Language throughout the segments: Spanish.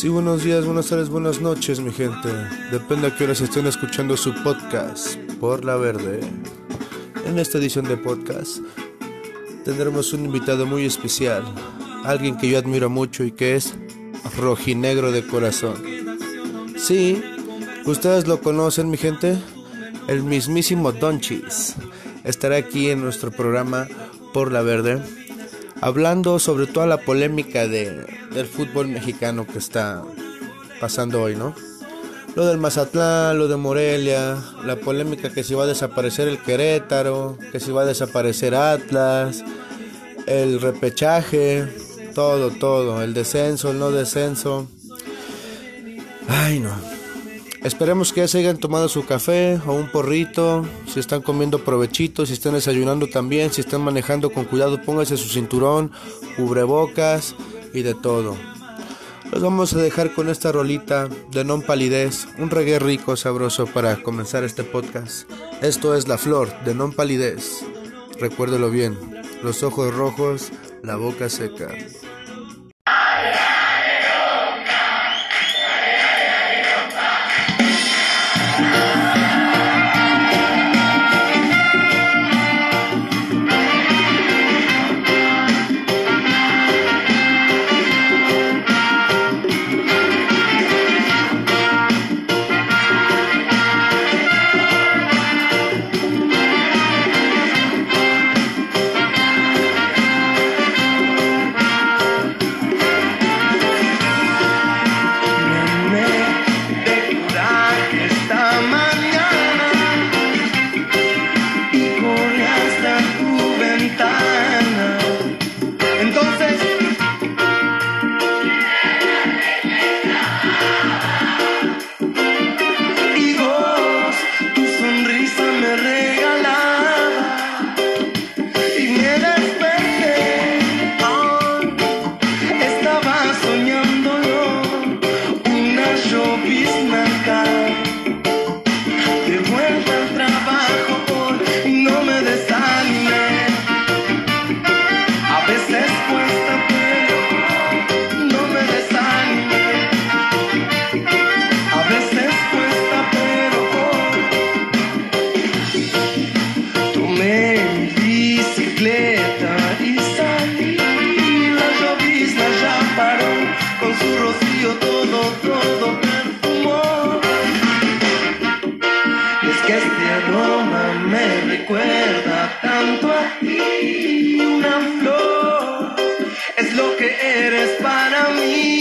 Sí, buenos días, buenas tardes, buenas noches, mi gente. Depende a qué horas estén escuchando su podcast por la verde. En esta edición de podcast tendremos un invitado muy especial, alguien que yo admiro mucho y que es rojinegro de corazón. Sí, ustedes lo conocen, mi gente, el mismísimo Donchis. Estará aquí en nuestro programa por la verde hablando sobre toda la polémica de, del fútbol mexicano que está pasando hoy, ¿no? Lo del Mazatlán, lo de Morelia, la polémica que si va a desaparecer el Querétaro, que si va a desaparecer Atlas, el repechaje, todo, todo, el descenso, el no descenso. Ay, no. Esperemos que ya se hayan tomado su café o un porrito, si están comiendo provechito, si están desayunando también, si están manejando con cuidado, pónganse su cinturón, cubrebocas y de todo. Los vamos a dejar con esta rolita de Non Palidez, un reggae rico, sabroso para comenzar este podcast. Esto es La Flor de Non Palidez. Recuérdelo bien, los ojos rojos, la boca seca. Hay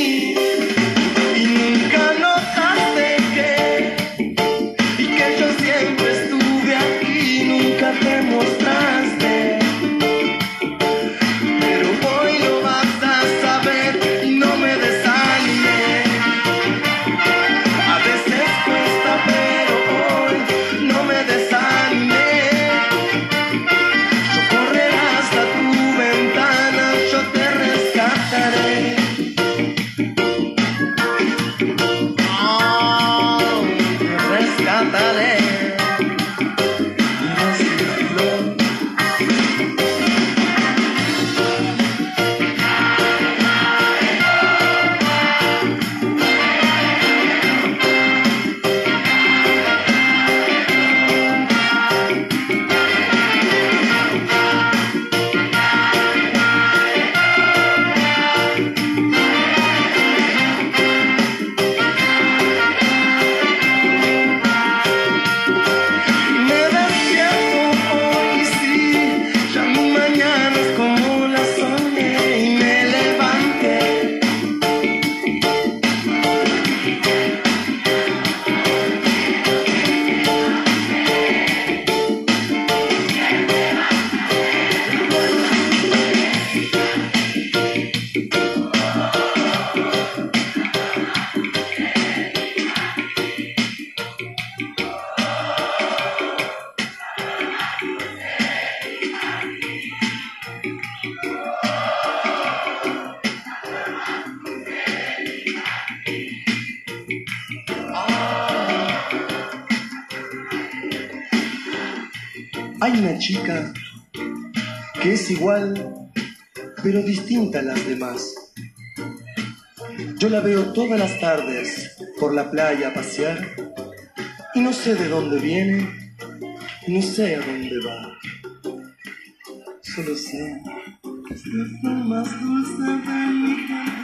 una chica que es igual, pero distinta a las demás. Yo la veo todas las tardes por la playa pasear y no sé de dónde viene, ni sé a dónde va. Solo sé que más dulce de mi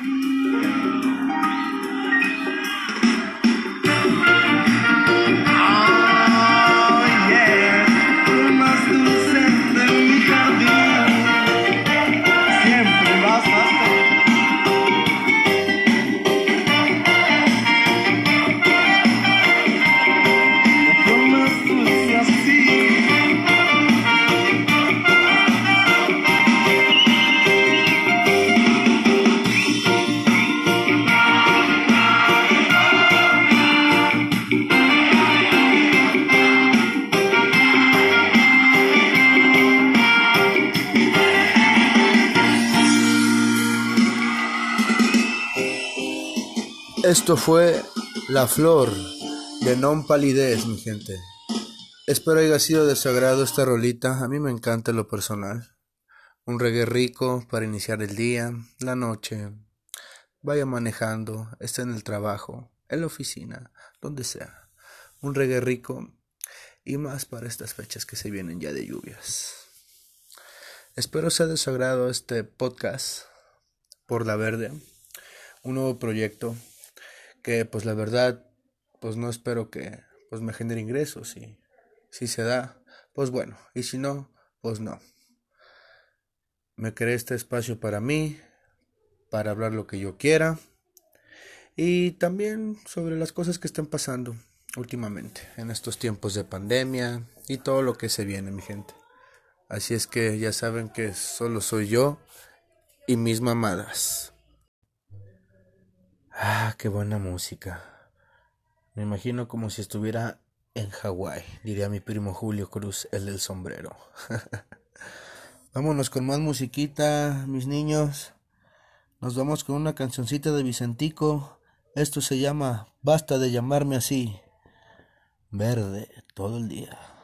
Esto fue La Flor de Non Palidez, mi gente. Espero haya sido de su agrado esta rolita. A mí me encanta lo personal. Un reggae rico para iniciar el día, la noche. Vaya manejando, esté en el trabajo, en la oficina, donde sea. Un reggae rico y más para estas fechas que se vienen ya de lluvias. Espero sea de su agrado este podcast por la verde, un nuevo proyecto que pues la verdad pues no espero que pues me genere ingresos y si se da pues bueno y si no pues no. Me creé este espacio para mí para hablar lo que yo quiera y también sobre las cosas que están pasando últimamente en estos tiempos de pandemia y todo lo que se viene mi gente. Así es que ya saben que solo soy yo y mis mamadas Ah, qué buena música. Me imagino como si estuviera en Hawái, diría mi primo Julio Cruz, el del sombrero. Vámonos con más musiquita, mis niños. Nos vamos con una cancioncita de Vicentico. Esto se llama Basta de llamarme así. Verde todo el día.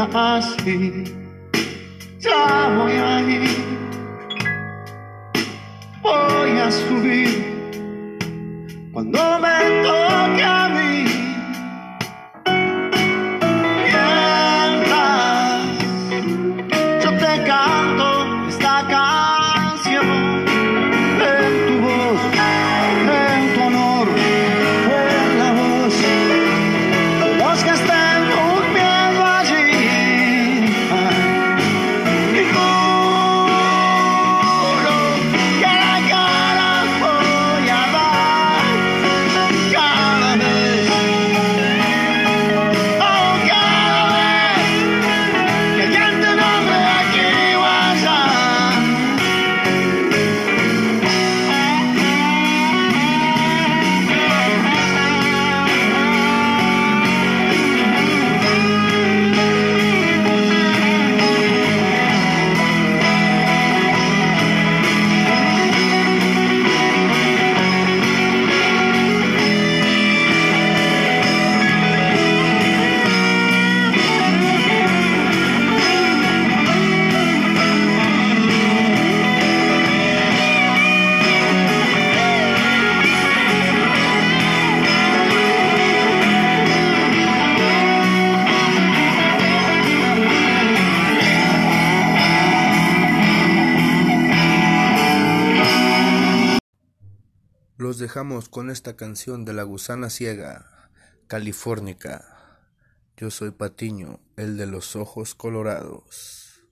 Así, ya voy a ir, voy a subir. Cuando me los dejamos con esta canción de la gusana ciega, Califórnica. Yo soy Patiño, el de los ojos colorados.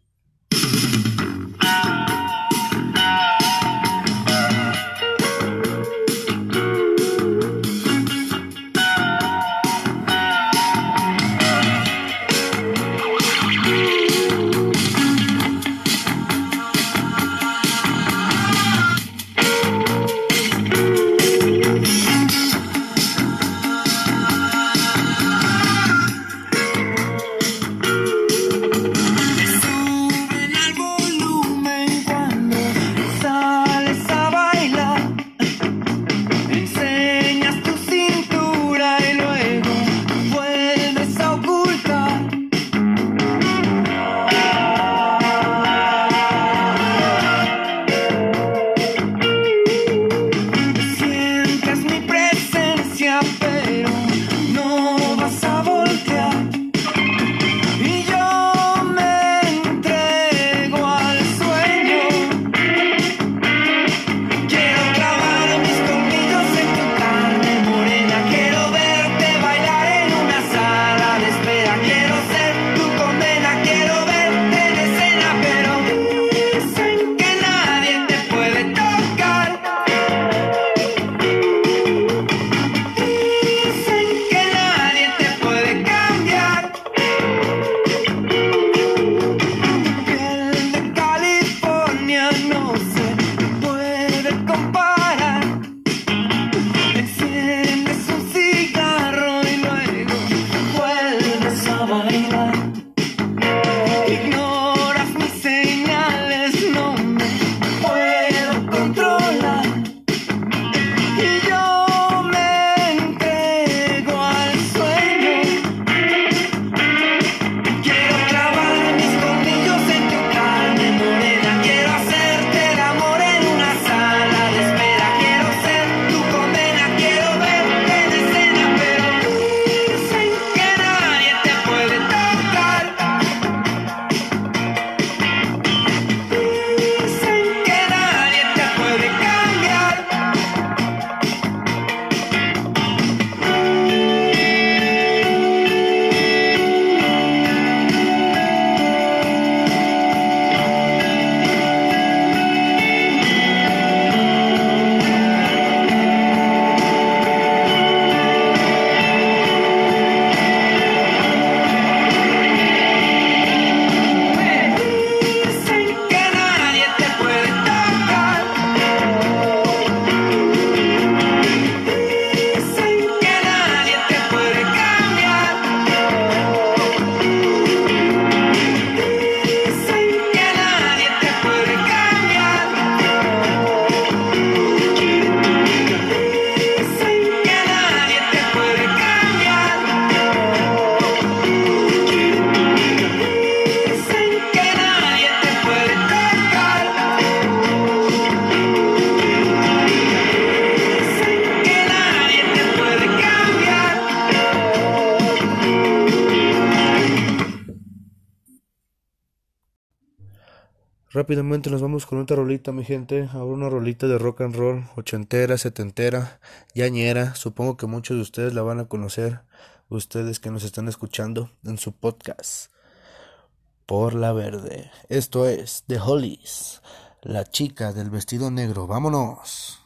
Rápidamente nos vamos con otra rolita, mi gente. Ahora una rolita de rock and roll, ochentera, setentera, yañera. Supongo que muchos de ustedes la van a conocer, ustedes que nos están escuchando en su podcast. Por la verde. Esto es The Hollies, la chica del vestido negro. Vámonos.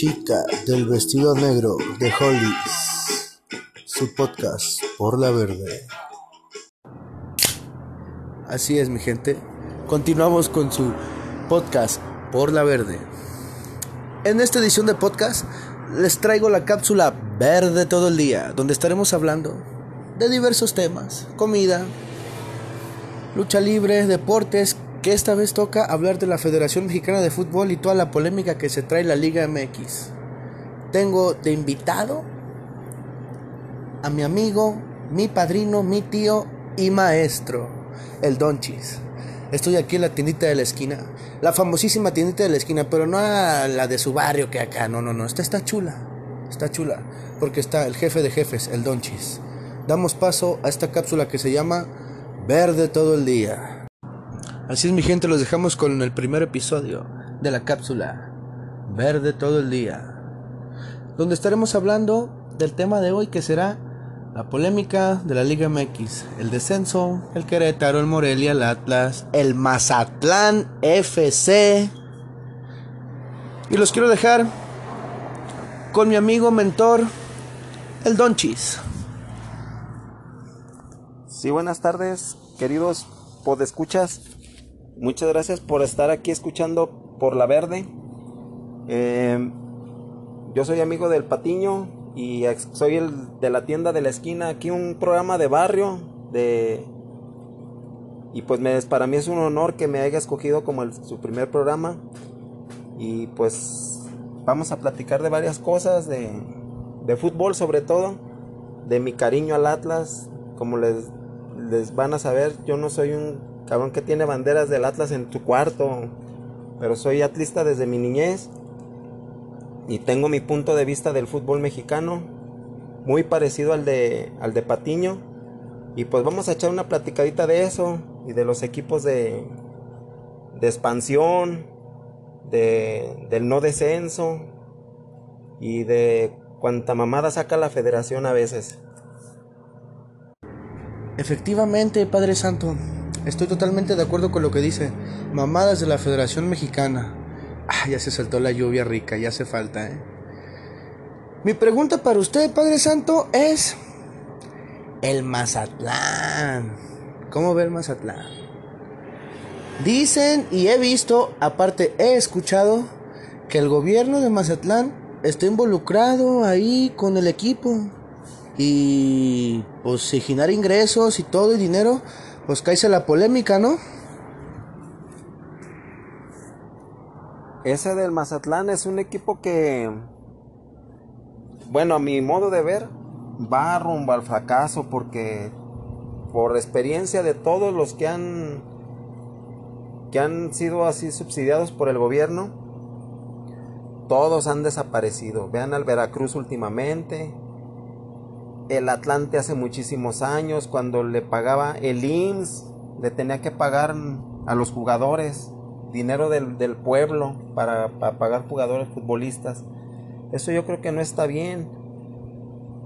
Chica del vestido negro de Hollis. Su podcast por la verde. Así es, mi gente. Continuamos con su podcast por la verde. En esta edición de podcast les traigo la cápsula verde todo el día, donde estaremos hablando de diversos temas, comida, lucha libre, deportes, esta vez toca hablar de la Federación Mexicana de Fútbol y toda la polémica que se trae la Liga MX. Tengo de invitado a mi amigo, mi padrino, mi tío y maestro, el Donchis. Estoy aquí en la tiendita de la esquina, la famosísima tiendita de la esquina, pero no la de su barrio que acá, no, no, no, esta está chula, está chula, porque está el jefe de jefes, el Donchis. Damos paso a esta cápsula que se llama Verde todo el día. Así es mi gente, los dejamos con el primer episodio de la cápsula Verde todo el día, donde estaremos hablando del tema de hoy que será la polémica de la Liga MX, el descenso, el Querétaro, el Morelia, el Atlas, el Mazatlán FC. Y los quiero dejar con mi amigo mentor, el Donchis. Sí, buenas tardes, queridos podescuchas. Muchas gracias por estar aquí escuchando por la verde. Eh, yo soy amigo del Patiño y soy el de la tienda de la esquina. Aquí un programa de barrio de y pues para mí es un honor que me haya escogido como su primer programa y pues vamos a platicar de varias cosas de, de fútbol sobre todo de mi cariño al Atlas como les, les van a saber yo no soy un cabrón que tiene banderas del Atlas en tu cuarto. Pero soy atlista desde mi niñez y tengo mi punto de vista del fútbol mexicano, muy parecido al de, al de Patiño. Y pues vamos a echar una platicadita de eso y de los equipos de, de expansión, de, del no descenso y de cuánta mamada saca la federación a veces. Efectivamente, Padre Santo. Estoy totalmente de acuerdo con lo que dice. Mamadas de la Federación Mexicana. Ah, ya se saltó la lluvia rica, ya hace falta, ¿eh? Mi pregunta para usted, Padre Santo, es... El Mazatlán. ¿Cómo ve el Mazatlán? Dicen y he visto, aparte he escuchado, que el gobierno de Mazatlán está involucrado ahí con el equipo. Y pues ingresos y todo y dinero pues caíse la polémica, ¿no? Ese del Mazatlán es un equipo que, bueno, a mi modo de ver, va rumbo al fracaso porque por experiencia de todos los que han que han sido así subsidiados por el gobierno, todos han desaparecido. Vean al Veracruz últimamente, el Atlante hace muchísimos años, cuando le pagaba el IMSS, le tenía que pagar a los jugadores dinero del, pueblo para, para, pagar jugadores futbolistas. Eso yo creo que no está bien.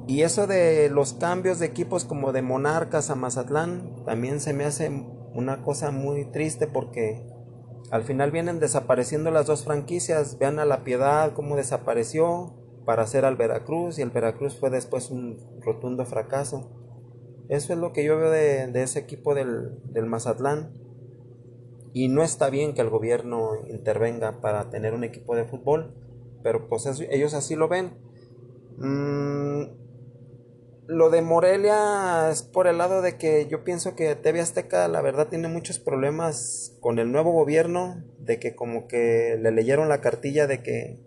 Y eso de los cambios de equipos como de Monarcas a Mazatlán, también se me hace una cosa muy triste porque al final vienen desapareciendo las dos franquicias. Vean a La Piedad cómo desapareció para hacer al Veracruz y el Veracruz fue después un rotundo fracaso. Eso es lo que yo veo de, ese equipo del, Mazatlán. Y no está bien que el gobierno intervenga para tener un equipo de fútbol, pero pues ellos así lo ven. Mm, lo de Morelia es por el lado de que yo pienso que TV Azteca la verdad tiene muchos problemas con el nuevo gobierno, de que como que le leyeron la cartilla de que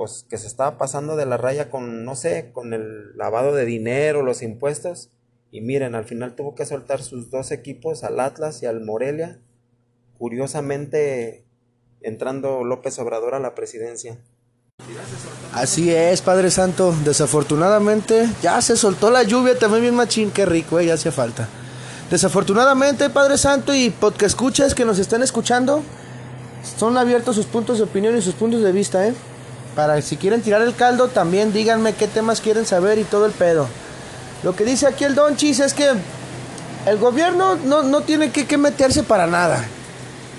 pues que se estaba pasando de la raya con, no sé, con el lavado de dinero, los impuestos. Y miren, al final tuvo que soltar sus dos equipos, al Atlas y al Morelia. Curiosamente, entrando López Obrador a la presidencia. Así es, Padre Santo. Desafortunadamente, ya se soltó la lluvia también bien machín. Qué rico, eh, ya hacía falta. Desafortunadamente, Padre Santo, y porque escuches que nos están escuchando, son abiertos sus puntos de opinión y sus puntos de vista, ¿eh? Para si quieren tirar el caldo, también díganme qué temas quieren saber y todo el pedo. Lo que dice aquí el Don Chis es que el gobierno no, tiene que, meterse para nada.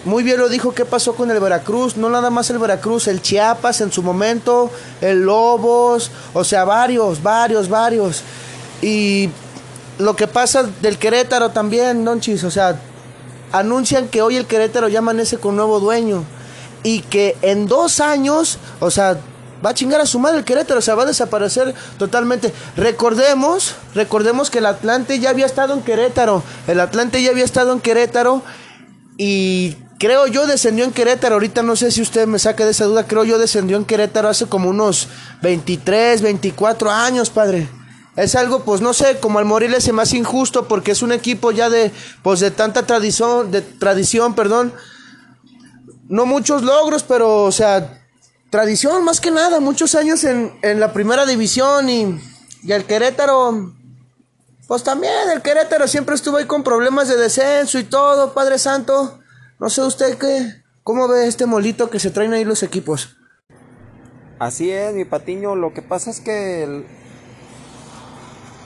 muy bien lo dijo qué pasó con el Veracruz, no nada más el Veracruz, el Chiapas en su momento, el Lobos, o sea, varios, varios, varios. Y lo que pasa del Querétaro también, Donchis, o sea, anuncian que hoy el Querétaro ya amanece con nuevo dueño y que en dos años, o sea, va a chingar a su madre el Querétaro, o sea, va a desaparecer totalmente. Recordemos, recordemos que el Atlante ya había estado en Querétaro, el Atlante ya había estado en Querétaro y creo yo descendió en Querétaro, ahorita no sé si usted me saca de esa duda, creo yo descendió en Querétaro hace como unos 23, 24 años, padre. Es algo, pues no sé, como al morir es más injusto porque es un equipo ya de, pues de tanta tradición, de tradición, perdón. No muchos logros, pero, o sea, tradición más que nada, muchos años en, en la primera división y, y el Querétaro, pues también el Querétaro siempre estuvo ahí con problemas de descenso y todo, Padre Santo. No sé usted qué, cómo ve este molito que se traen ahí los equipos. Así es, mi patiño. Lo que pasa es que el,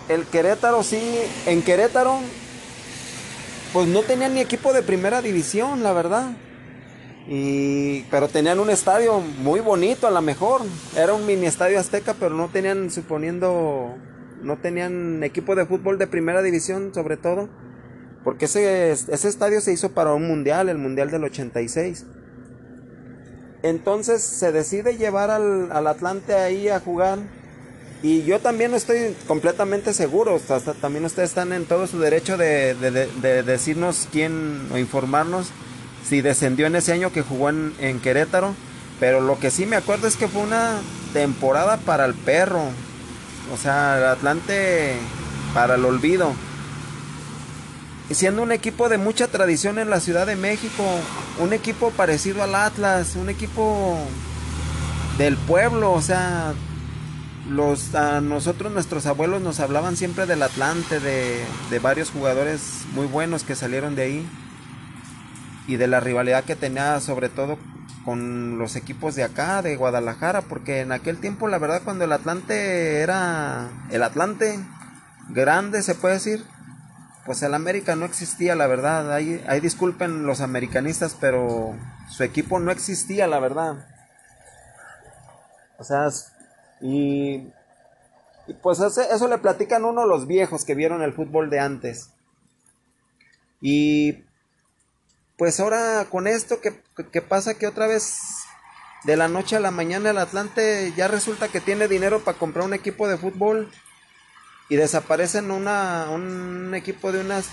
el Querétaro sí, en Querétaro, pues no tenían ni equipo de primera división, la verdad. Y, pero tenían un estadio muy bonito a lo mejor. Era un mini estadio azteca, pero no tenían, suponiendo, no tenían equipo de fútbol de primera división sobre todo. Porque ese, ese estadio se hizo para un mundial, el mundial del 86. Entonces se decide llevar al, al Atlante ahí a jugar y yo también estoy completamente seguro, hasta también ustedes están en todo su derecho de, decirnos quién o informarnos si descendió en ese año que jugó en, Querétaro. Pero lo que sí me acuerdo es que fue una temporada para el perro. O sea, el Atlante para el olvido. Siendo un equipo de mucha tradición en la Ciudad de México, un equipo parecido al Atlas, un equipo del pueblo, o sea, los a nosotros nuestros abuelos nos hablaban siempre del Atlante, de, de, varios jugadores muy buenos que salieron de ahí y de la rivalidad que tenía sobre todo con los equipos de acá, de Guadalajara, porque en aquel tiempo la verdad cuando el Atlante era el Atlante grande se puede decir, pues el América no existía la verdad, ahí, ahí disculpen los americanistas, pero su equipo no existía la verdad. O sea, y, pues eso, le platican uno los viejos que vieron el fútbol de antes. Y pues ahora con esto que, pasa que otra vez de la noche a la mañana el Atlante ya resulta que tiene dinero para comprar un equipo de fútbol y desaparecen una, un equipo de unas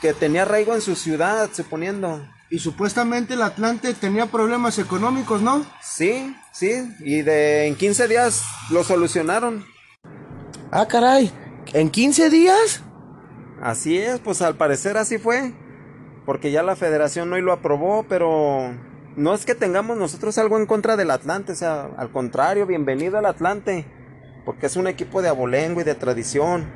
que tenía arraigo en su ciudad, suponiendo. Y supuestamente el Atlante tenía problemas económicos, ¿no? Sí, sí, y de en 15 días lo solucionaron. Ah, caray, ¿en 15 días? Así es, pues al parecer así fue, porque ya la federación hoy lo aprobó, pero no es que tengamos nosotros algo en contra del Atlante, o sea, al contrario, bienvenido al Atlante, porque es un equipo de abolengo y de tradición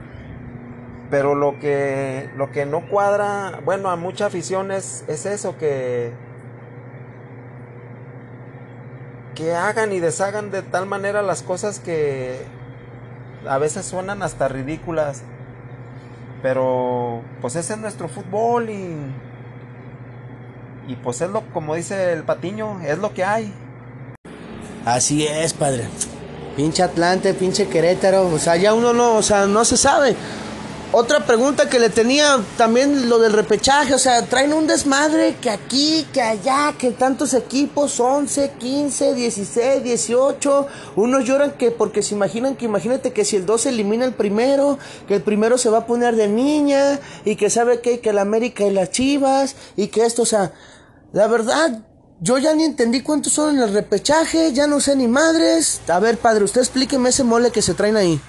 pero lo que, lo que no cuadra, bueno, a mucha afición es, eso, que, que hagan y deshagan de tal manera las cosas que a veces suenan hasta ridículas. Pero pues ese es nuestro fútbol y, y pues es lo, como dice el patiño, es lo que hay. Así es, padre. Pinche Atlante, pinche Querétaro, o sea, ya uno no, o sea, no se sabe. Otra pregunta que le tenía también lo del repechaje, o sea, traen un desmadre que aquí, que allá, que tantos equipos, 11, 15, 16, 18, unos lloran que porque se imaginan que imagínate que si el 12 elimina el primero, que el primero se va a poner de niña y que sabe que, que el América y las Chivas y que esto, o sea, la verdad, yo ya ni entendí cuántos son en el repechaje, ya no sé ni madres. A ver, padre, usted explíqueme ese mole que se traen ahí.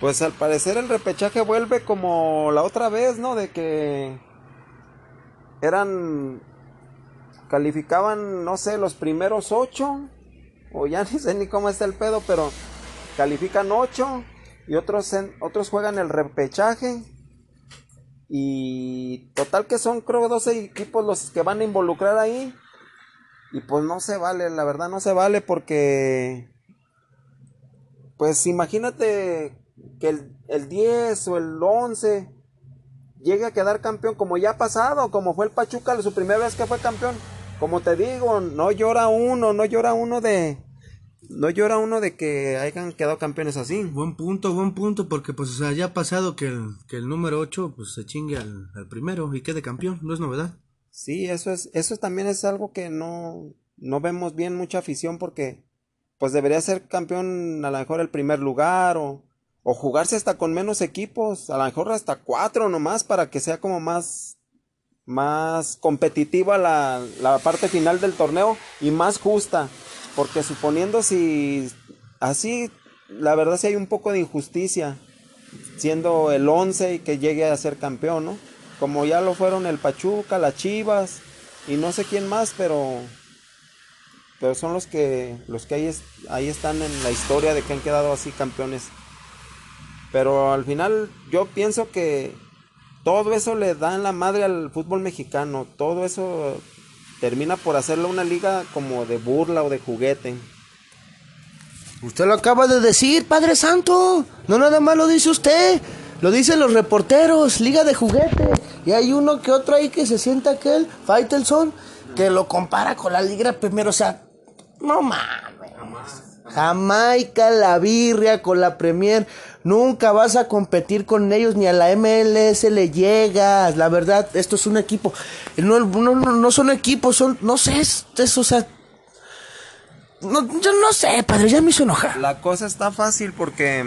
Pues al parecer el repechaje vuelve como la otra vez, ¿no? De que eran calificaban, no sé, los primeros ocho, o ya ni sé ni cómo está el pedo, pero califican ocho y otros, otros juegan el repechaje. Y total que son creo 12 equipos los que van a involucrar ahí. Y pues no se vale, la verdad no se vale porque... Pues imagínate que el, el 10 o el 11 llegue a quedar campeón, como ya ha pasado, como fue el Pachuca su primera vez que fue campeón. Como te digo, no llora uno, no llora uno de, no llora uno de que hayan quedado campeones así. Buen punto, buen punto, porque pues o sea, ya ha pasado que el, que el número 8 pues se chingue al, al primero y quede campeón, no es novedad. Sí, eso es, eso también es algo que no, no vemos bien mucha afición porque pues debería ser campeón a lo mejor el primer lugar o, o jugarse hasta con menos equipos, a lo mejor hasta cuatro nomás para que sea como más, más competitiva la, la parte final del torneo y más justa. Porque suponiendo si así, la verdad sí hay un poco de injusticia, siendo el 11 y que llegue a ser campeón, ¿no? Como ya lo fueron el Pachuca, las Chivas y no sé quién más, pero pero son los que los que ahí, ahí están en la historia de que han quedado así campeones. Pero al final yo pienso que todo eso le da en la madre al fútbol mexicano, todo eso termina por hacerlo una liga como de burla o de juguete. Usted lo acaba de decir, Padre Santo. No nada más lo dice usted. Lo dicen los reporteros, liga de juguete. Y hay uno que otro ahí que se sienta aquel, Faitelson, que lo compara con la liga primero. O sea, no mames. Jamaica, la birria con la Premier. Nunca vas a competir con ellos, ni a la MLS le llegas. La verdad, esto es un equipo. No, no, no, son equipos, son, no sé, es, es, o sea, no, yo no sé, padre, ya me hizo enojar. La cosa está fácil porque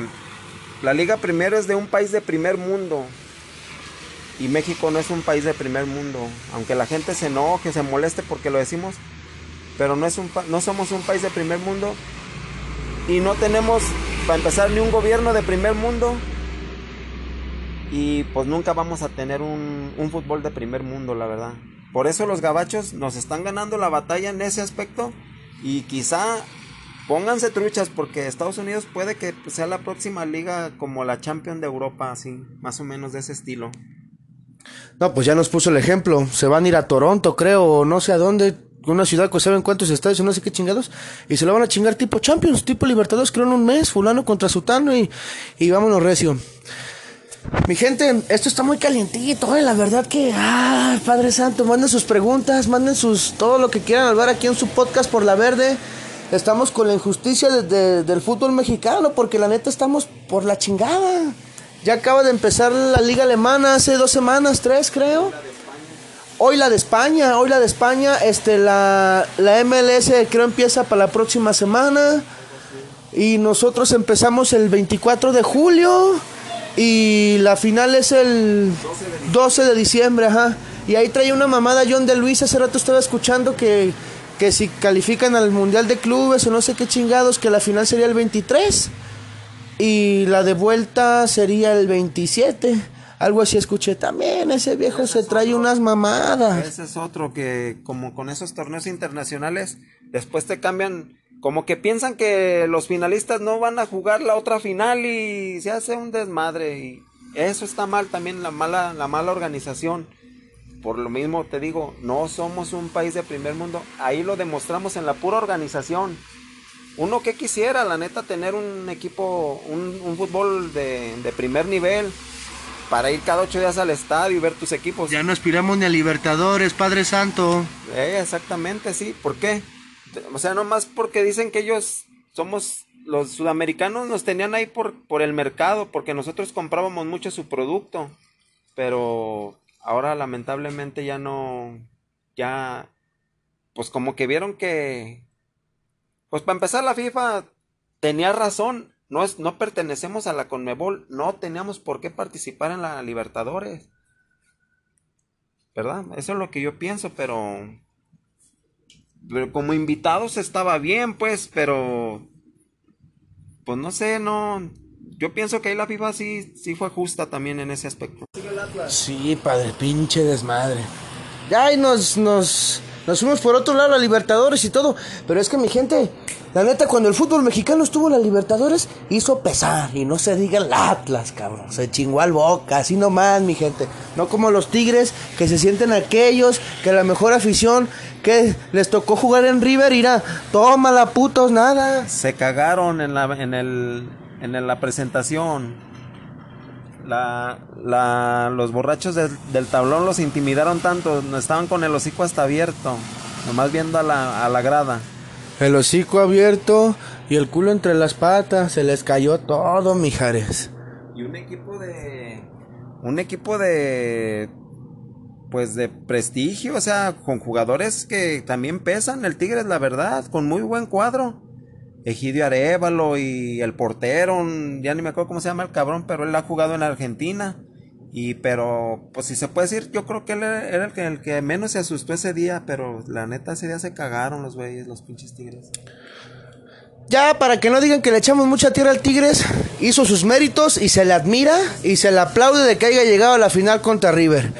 la liga primero es de un país de primer mundo. Y México no es un país de primer mundo. Aunque la gente se enoje, se moleste porque lo decimos. Pero no, es un no somos un país de primer mundo. Y no tenemos, para empezar, ni un gobierno de primer mundo. Y pues nunca vamos a tener un, un fútbol de primer mundo, la verdad. Por eso los gabachos nos están ganando la batalla en ese aspecto. Y quizá pónganse truchas porque Estados Unidos puede que sea la próxima liga como la Champion de Europa, así, más o menos de ese estilo. No, pues ya nos puso el ejemplo. Se van a ir a Toronto, creo, o no sé a dónde. Una ciudad que saben cuántos estadios o no sé qué chingados. Y se lo van a chingar tipo Champions, tipo Libertadores, creo en un mes. Fulano contra Sutano y, y vámonos recio. Mi gente, esto está muy calientito, eh. La verdad que, ah, Padre Santo, manden sus preguntas, manden sus, todo lo que quieran hablar aquí en su podcast por la verde. Estamos con la injusticia de- de- del fútbol mexicano, porque la neta estamos por la chingada. Ya acaba de empezar la liga alemana hace dos semanas, tres creo. Hoy la de España, hoy la de España, este, la, la MLS creo empieza para la próxima semana. Y nosotros empezamos el 24 de julio. Y la final es el 12 de diciembre, ajá. Y ahí trae una mamada John de Luis. Hace rato estaba escuchando que, que si califican al Mundial de Clubes o no sé qué chingados, que la final sería el 23. Y la de vuelta sería el 27. Algo así escuché también. Ese viejo se trae unas mamadas. Ese es otro que como con esos torneos internacionales después te cambian como que piensan que los finalistas no van a jugar la otra final y se hace un desmadre y eso está mal también la mala la mala organización. Por lo mismo te digo, no somos un país de primer mundo, ahí lo demostramos en la pura organización. Uno que quisiera, la neta, tener un equipo, un, un fútbol de, de primer nivel para ir cada ocho días al estadio y ver tus equipos. Ya no aspiramos ni a Libertadores, Padre Santo. Eh, exactamente, sí. ¿Por qué? O sea, nomás porque dicen que ellos somos los sudamericanos nos tenían ahí por, por el mercado, porque nosotros comprábamos mucho su producto. Pero ahora lamentablemente ya no, ya, pues como que vieron que, pues para empezar la FIFA tenía razón. No, es, no pertenecemos a la Conmebol, no teníamos por qué participar en la Libertadores. ¿Verdad? Eso es lo que yo pienso, pero pero como invitados estaba bien, pues, pero pues no sé, no yo pienso que ahí la FIFA sí sí fue justa también en ese aspecto. Sí, padre, pinche desmadre. Ya, y nos, nos, nos fuimos por otro lado a Libertadores y todo. Pero es que mi gente, la neta, cuando el fútbol mexicano estuvo en la Libertadores, hizo pesar. Y no se diga el Atlas, cabrón. Se chingó al boca, así nomás, mi gente. No como los Tigres, que se sienten aquellos, que la mejor afición, que les tocó jugar en River, irá, tómala, putos, nada. Se cagaron en la en el en la presentación. La, la, los borrachos del, del tablón los intimidaron tanto, estaban con el hocico hasta abierto, nomás viendo a la, a la grada. El hocico abierto y el culo entre las patas, se les cayó todo, mijares. Y un equipo de. Un equipo de. Pues de prestigio, o sea, con jugadores que también pesan. El Tigres, la verdad, con muy buen cuadro. Egidio Arevalo y el portero, ya ni me acuerdo cómo se llama el cabrón, pero él ha jugado en Argentina. Y pero, pues si se puede decir, yo creo que él era el que, el que menos se asustó ese día, pero la neta ese día se cagaron los güeyes, los pinches tigres. Ya, para que no digan que le echamos mucha tierra al Tigres, hizo sus méritos y se le admira y se le aplaude de que haya llegado a la final contra River.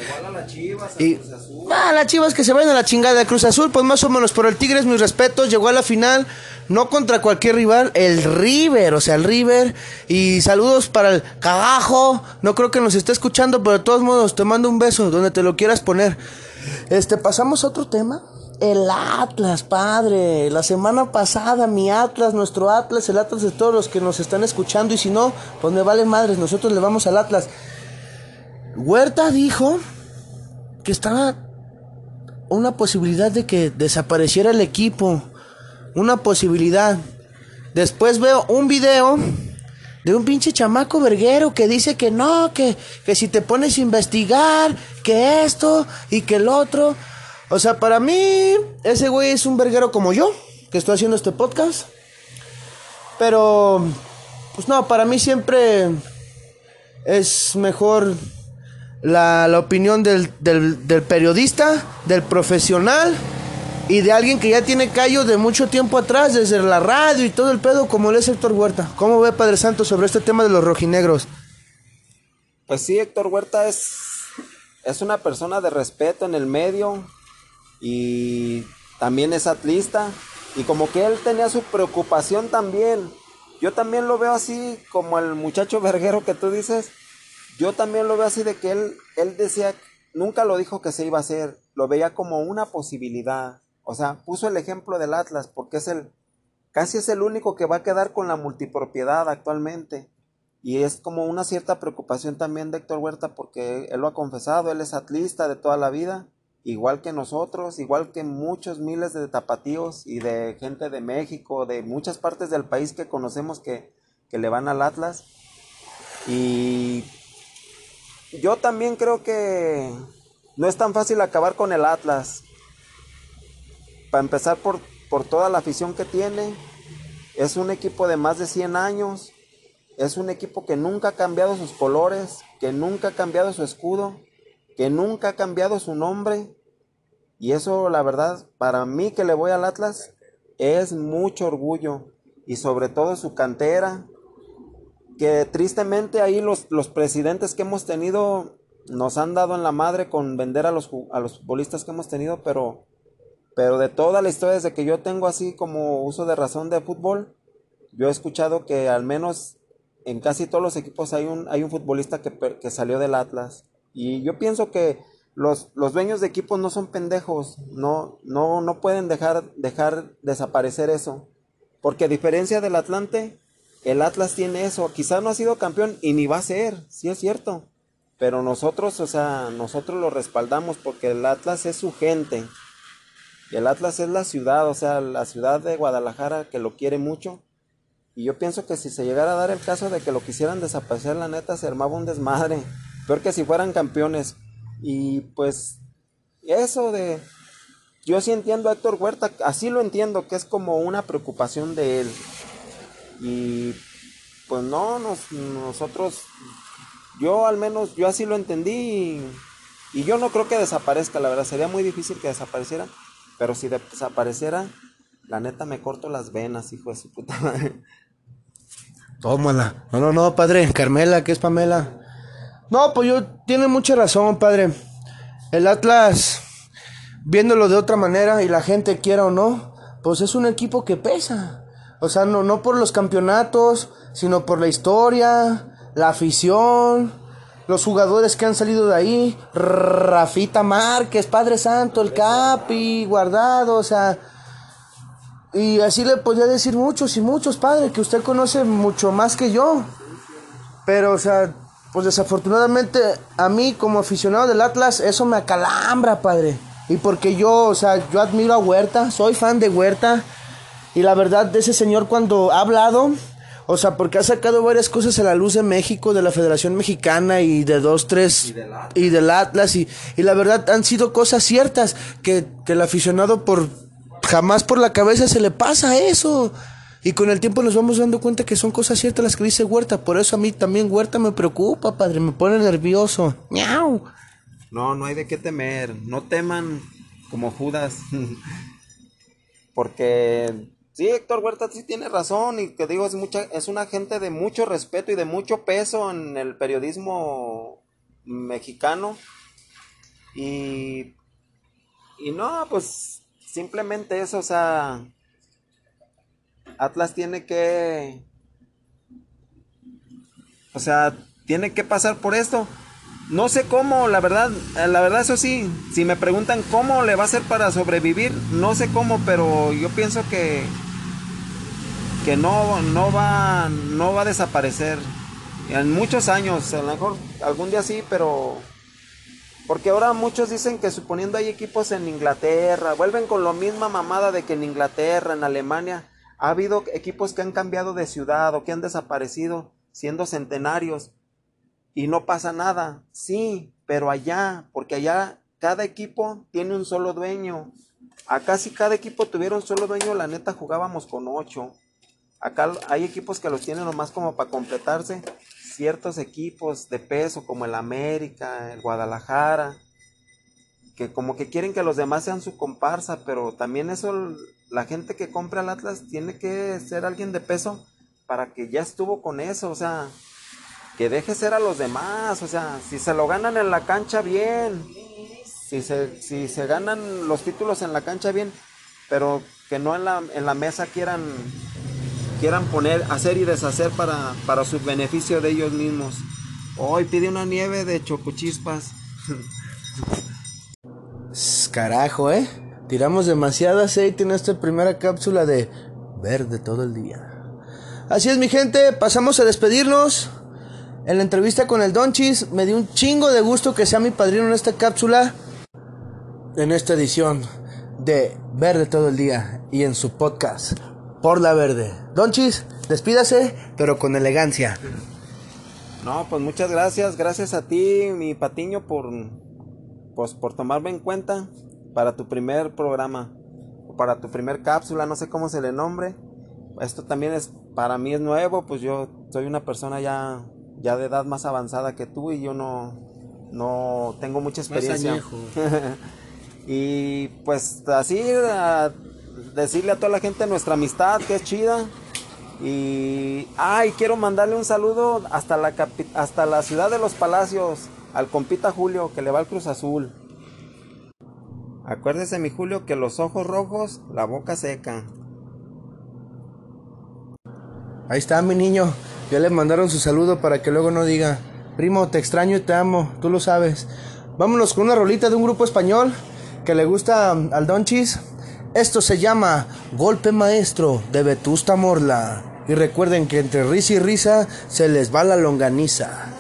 Las Chivas, a Y, Cruz Azul. ah, las chivas que se vayan a la chingada de Cruz Azul, pues más o menos por el Tigres, mis respetos, llegó a la final, no contra cualquier rival, el River, o sea, el River. Y saludos para el cagajo, no creo que nos esté escuchando, pero de todos modos, te mando un beso donde te lo quieras poner. Este, pasamos a otro tema. El Atlas, padre. La semana pasada, mi Atlas, nuestro Atlas, el Atlas de todos los que nos están escuchando. Y si no, pues me vale madres, nosotros le vamos al Atlas. Huerta dijo que estaba una posibilidad de que desapareciera el equipo. Una posibilidad. Después veo un video de un pinche chamaco verguero que dice que no, que, que si te pones a investigar, que esto y que el otro. O sea, para mí, ese güey es un verguero como yo, que estoy haciendo este podcast. Pero, pues no, para mí siempre es mejor la, la opinión del, del, del periodista, del profesional y de alguien que ya tiene callo de mucho tiempo atrás, desde la radio y todo el pedo, como él es Héctor Huerta. ¿Cómo ve Padre Santo sobre este tema de los rojinegros? Pues sí, Héctor Huerta es, es una persona de respeto en el medio y también es atlista y como que él tenía su preocupación también. Yo también lo veo así como el muchacho verguero que tú dices. Yo también lo veo así de que él, él decía, nunca lo dijo que se iba a hacer, lo veía como una posibilidad. O sea, puso el ejemplo del Atlas porque es el, casi es el único que va a quedar con la multipropiedad actualmente. Y es como una cierta preocupación también de Héctor Huerta porque él lo ha confesado, él es atlista de toda la vida, igual que nosotros, igual que muchos miles de tapatíos y de gente de México, de muchas partes del país que conocemos que, que le van al Atlas. Y yo también creo que no es tan fácil acabar con el Atlas. Para empezar por, por toda la afición que tiene, es un equipo de más de 100 años, es un equipo que nunca ha cambiado sus colores, que nunca ha cambiado su escudo, que nunca ha cambiado su nombre. Y eso, la verdad, para mí que le voy al Atlas, es mucho orgullo. Y sobre todo su cantera, que tristemente ahí los, los presidentes que hemos tenido nos han dado en la madre con vender a los, a los futbolistas que hemos tenido, pero, pero de toda la historia desde que yo tengo así como uso de razón de fútbol, yo he escuchado que al menos en casi todos los equipos hay un, hay un futbolista que, que salió del Atlas. Y yo pienso que los, los dueños de equipos no son pendejos, no, no, no pueden dejar, dejar desaparecer eso. Porque a diferencia del Atlante, el Atlas tiene eso. Quizá no ha sido campeón y ni va a ser, sí es cierto. Pero nosotros, o sea, nosotros lo respaldamos porque el Atlas es su gente. Y el Atlas es la ciudad, o sea, la ciudad de Guadalajara que lo quiere mucho. Y yo pienso que si se llegara a dar el caso de que lo quisieran desaparecer, la neta se armaba un desmadre. Peor que si fueran campeones. Y pues, eso de. Yo sí entiendo a Héctor Huerta, así lo entiendo, que es como una preocupación de él. Y pues no, nos- nosotros, yo al menos, yo así lo entendí y, yo no creo que desaparezca, la verdad, sería muy difícil que desapareciera, pero si desapareciera, la neta me corto las venas, hijo de su puta. Tómala. No, no, no, padre. Carmela, que es Pamela. No, pues yo tiene mucha razón, padre. El Atlas, viéndolo de otra manera y la gente quiera o no, pues es un equipo que pesa. O sea, no, no por los campeonatos, sino por la historia, la afición, los jugadores que han salido de ahí. Rafita Márquez, Padre Santo, el Capi, Guardado, o sea, y así le podría decir muchos y muchos, padre, que usted conoce mucho más que yo. Pero, o sea, pues desafortunadamente a mí como aficionado del Atlas eso me acalambra, padre. Y porque yo, o sea, yo admiro a Huerta, soy fan de Huerta. Y la verdad, de ese señor cuando ha hablado, o sea, porque ha sacado varias cosas a la luz de México, de la Federación Mexicana y de dos, tres, y del Atlas, y, y, la verdad han sido cosas ciertas que, que el aficionado por jamás por la cabeza se le pasa eso. Y con el tiempo nos vamos dando cuenta que son cosas ciertas las que dice Huerta. Por eso a mí también Huerta me preocupa, padre. Me pone nervioso. ¡Miau! No, no hay de qué temer. No teman como Judas. Porque sí, Héctor Huerta sí tiene razón. Y que digo, es, mucha, es una gente de mucho respeto y de mucho peso en el periodismo mexicano. Y, y no, pues simplemente eso, o sea Atlas tiene que... O sea, tiene que pasar por esto. No sé cómo, la verdad, la verdad eso sí, si me preguntan cómo le va a hacer para sobrevivir, no sé cómo, pero yo pienso que que no no va no va a desaparecer en muchos años, a lo mejor algún día sí, pero porque ahora muchos dicen que suponiendo hay equipos en Inglaterra, vuelven con la misma mamada de que en Inglaterra, en Alemania, ha habido equipos que han cambiado de ciudad o que han desaparecido siendo centenarios y no pasa nada. Sí, pero allá, porque allá cada equipo tiene un solo dueño. Acá si cada equipo tuviera un solo dueño, la neta jugábamos con ocho. Acá hay equipos que los tienen nomás como para completarse. Ciertos equipos de peso como el América, el Guadalajara, que como que quieren que los demás sean su comparsa, pero también eso la gente que compra el Atlas tiene que ser alguien de peso para que ya estuvo con eso, o sea, que deje ser a los demás, o sea, si se lo ganan en la cancha bien, si se, si se ganan los títulos en la cancha bien, pero que no en la, en la mesa quieran quieran poner, hacer y deshacer para, para su beneficio de ellos mismos. Hoy pide una nieve de chocuchispas. Carajo, ¿eh? Tiramos demasiado aceite en esta primera cápsula de verde todo el día. Así es, mi gente, pasamos a despedirnos. En la entrevista con el Donchis me dio un chingo de gusto que sea mi padrino en esta cápsula. En esta edición de Verde todo el día y en su podcast Por la Verde. Donchis, despídase, pero con elegancia. No, pues muchas gracias, gracias a ti, mi patiño, por, pues, por tomarme en cuenta para tu primer programa para tu primer cápsula, no sé cómo se le nombre. Esto también es para mí es nuevo, pues yo soy una persona ya ya de edad más avanzada que tú y yo no no tengo mucha experiencia. y pues así decirle a toda la gente nuestra amistad que es chida. Y ay, quiero mandarle un saludo hasta la hasta la ciudad de los Palacios al compita Julio que le va al Cruz Azul. Acuérdese, mi Julio, que los ojos rojos, la boca seca. Ahí está, mi niño. Ya le mandaron su saludo para que luego no diga, primo, te extraño y te amo, tú lo sabes. Vámonos con una rolita de un grupo español que le gusta al Donchis. Esto se llama Golpe Maestro de Vetusta Morla. Y recuerden que entre risa y risa se les va la longaniza.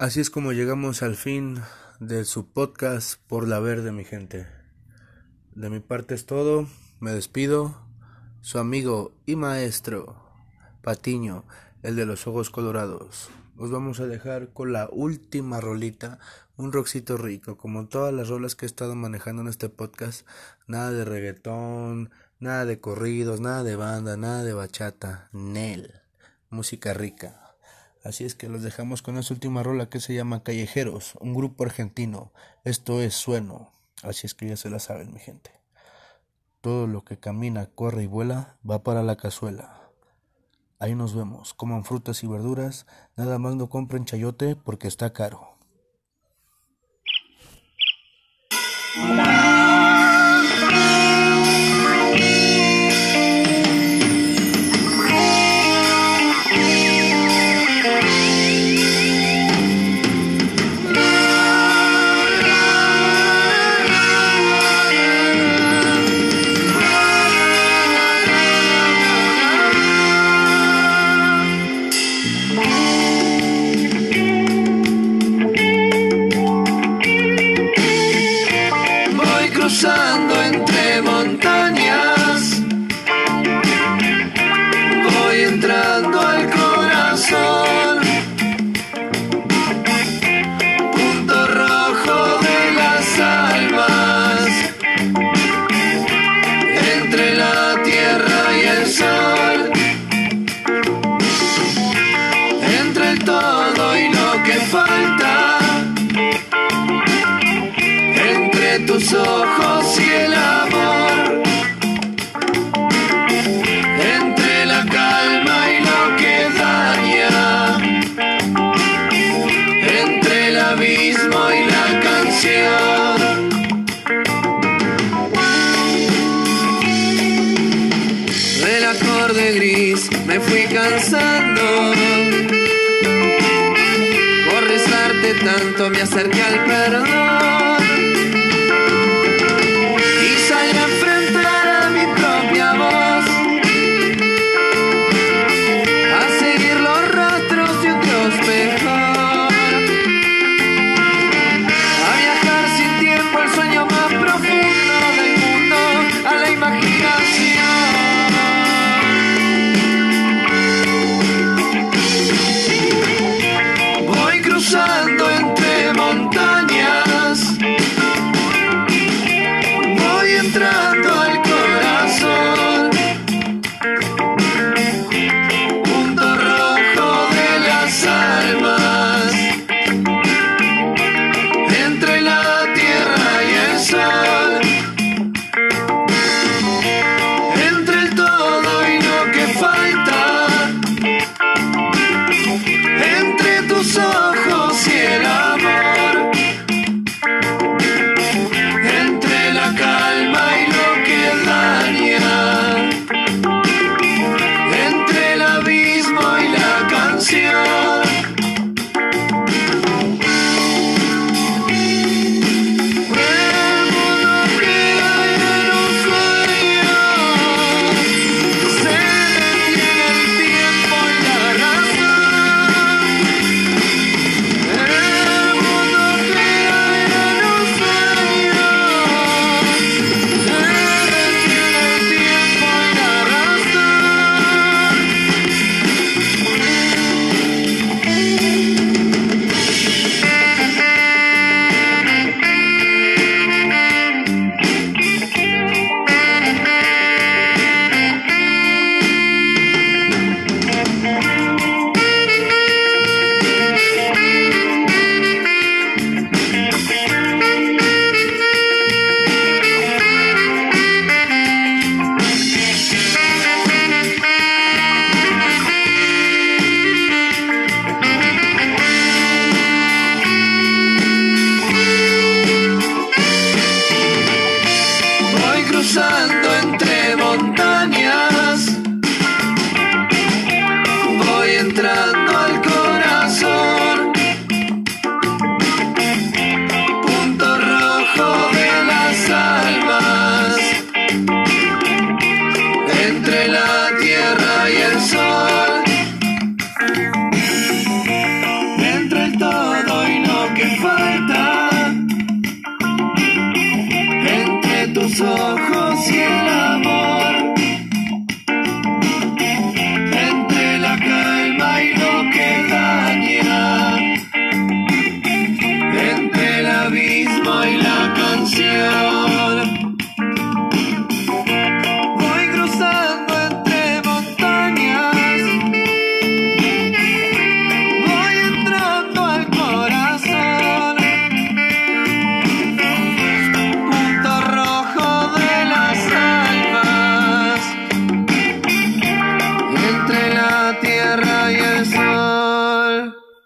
Así es como llegamos al fin de su podcast por la verde, mi gente. De mi parte es todo, me despido. Su amigo y maestro, Patiño, el de los ojos colorados. Os vamos a dejar con la última rolita, un roxito rico, como todas las rolas que he estado manejando en este podcast. Nada de reggaetón, nada de corridos, nada de banda, nada de bachata, Nel, música rica. Así es que los dejamos con esta última rola que se llama Callejeros, un grupo argentino. Esto es Sueno. Así es que ya se la saben, mi gente. Todo lo que camina, corre y vuela va para la cazuela. Ahí nos vemos. Coman frutas y verduras. Nada más no compren chayote porque está caro.